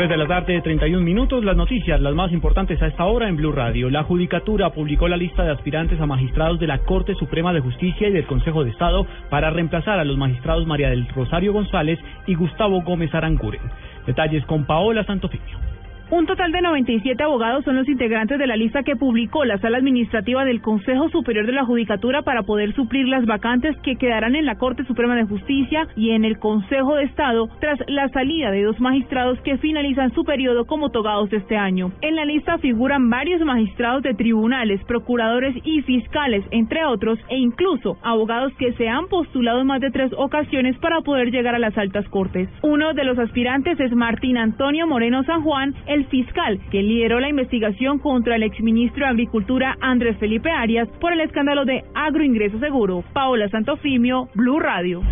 3 de la tarde, 31 minutos. Las noticias, las más importantes a esta hora en Blue Radio. La Judicatura publicó la lista de aspirantes a magistrados de la Corte Suprema de Justicia y del Consejo de Estado para reemplazar a los magistrados María del Rosario González y Gustavo Gómez Aranguren. Detalles con Paola Santofimio. Un total de 97 abogados son los integrantes de la lista que publicó la sala administrativa del Consejo Superior de la Judicatura para poder suplir las vacantes que quedarán en la Corte Suprema de Justicia y en el Consejo de Estado tras la salida de dos magistrados que finalizan su periodo como togados este año. En la lista figuran varios magistrados de tribunales, procuradores y fiscales, entre otros, e incluso abogados que se han postulado en más de tres ocasiones para poder llegar a las altas cortes. Uno de los aspirantes es Martín Antonio Moreno San Juan, el fiscal que lideró la investigación contra el exministro de Agricultura Andrés Felipe Arias por el escándalo de agroingreso seguro. Paola Santofimio, Blue Radio.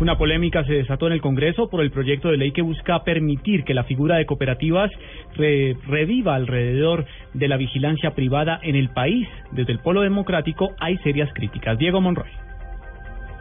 Una polémica se desató en el Congreso por el proyecto de ley que busca permitir que la figura de cooperativas reviva alrededor de la vigilancia privada en el país. Desde el Polo Democrático hay serias críticas. Diego Monroy.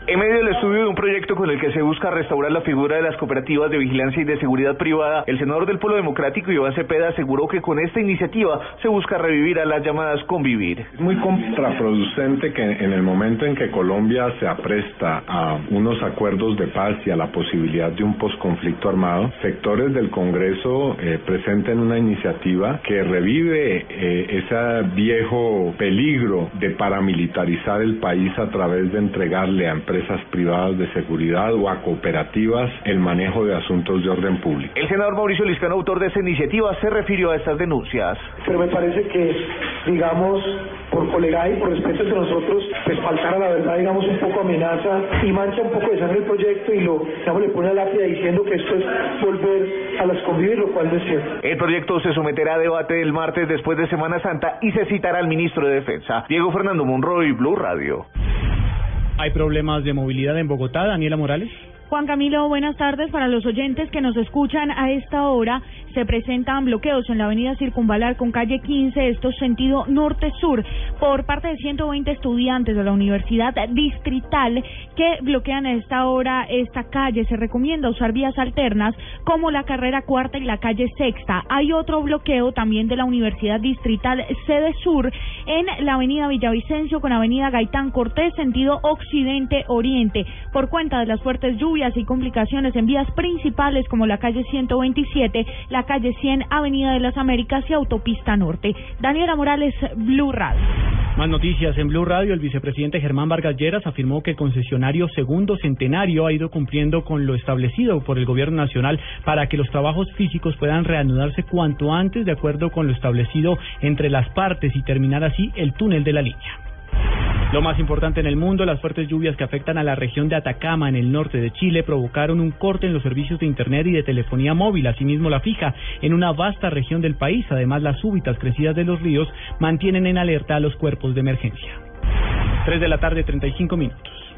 En medio del estudio de un proyecto con el que se busca restaurar la figura de las cooperativas de vigilancia y de seguridad privada, el senador del Polo Democrático, Iván Cepeda, aseguró que con esta iniciativa se busca revivir a las llamadas convivir. Es muy contraproducente que en el momento en que Colombia se apresta a unos acuerdos de paz y a la posibilidad de un posconflicto armado, sectores del Congreso eh, presenten una iniciativa que revive eh, ese viejo peligro de paramilitarizar el país a través de entregarle a empresas empresas privadas de seguridad o a cooperativas el manejo de asuntos de orden público. El senador Mauricio Liscano, autor de esta iniciativa, se refirió a estas denuncias. Pero me parece que, digamos, por colega y por respeto entre nosotros, pues faltara la verdad, digamos, un poco amenaza y mancha un poco de sangre el proyecto y lo, digamos, le pone a lápida diciendo que esto es volver a las convivir, lo cual no es cierto. El proyecto se someterá a debate el martes después de Semana Santa y se citará al ministro de Defensa, Diego Fernando Monroy, Blue Radio. ¿Hay problemas de movilidad en Bogotá, Daniela Morales? Juan Camilo, buenas tardes. Para los oyentes que nos escuchan a esta hora, se presentan bloqueos en la avenida Circunvalar con calle 15, esto sentido norte-sur, por parte de 120 estudiantes de la Universidad Distrital que bloquean a esta hora esta calle. Se recomienda usar vías alternas como la carrera cuarta y la calle sexta. Hay otro bloqueo también de la Universidad Distrital Sede Sur en la avenida Villavicencio con avenida Gaitán Cortés, sentido occidente-oriente, por cuenta de las fuertes lluvias y complicaciones en vías principales como la calle 127, la calle 100, Avenida de las Américas y Autopista Norte. Daniela Morales, Blue Radio. Más noticias en Blue Radio. El vicepresidente Germán Vargas Lleras afirmó que el concesionario Segundo Centenario ha ido cumpliendo con lo establecido por el Gobierno Nacional para que los trabajos físicos puedan reanudarse cuanto antes de acuerdo con lo establecido entre las partes y terminar así el túnel de la línea. Lo más importante en el mundo, las fuertes lluvias que afectan a la región de Atacama en el norte de Chile provocaron un corte en los servicios de Internet y de telefonía móvil, asimismo la fija, en una vasta región del país. Además, las súbitas crecidas de los ríos mantienen en alerta a los cuerpos de emergencia. 3 de la tarde, 35 minutos.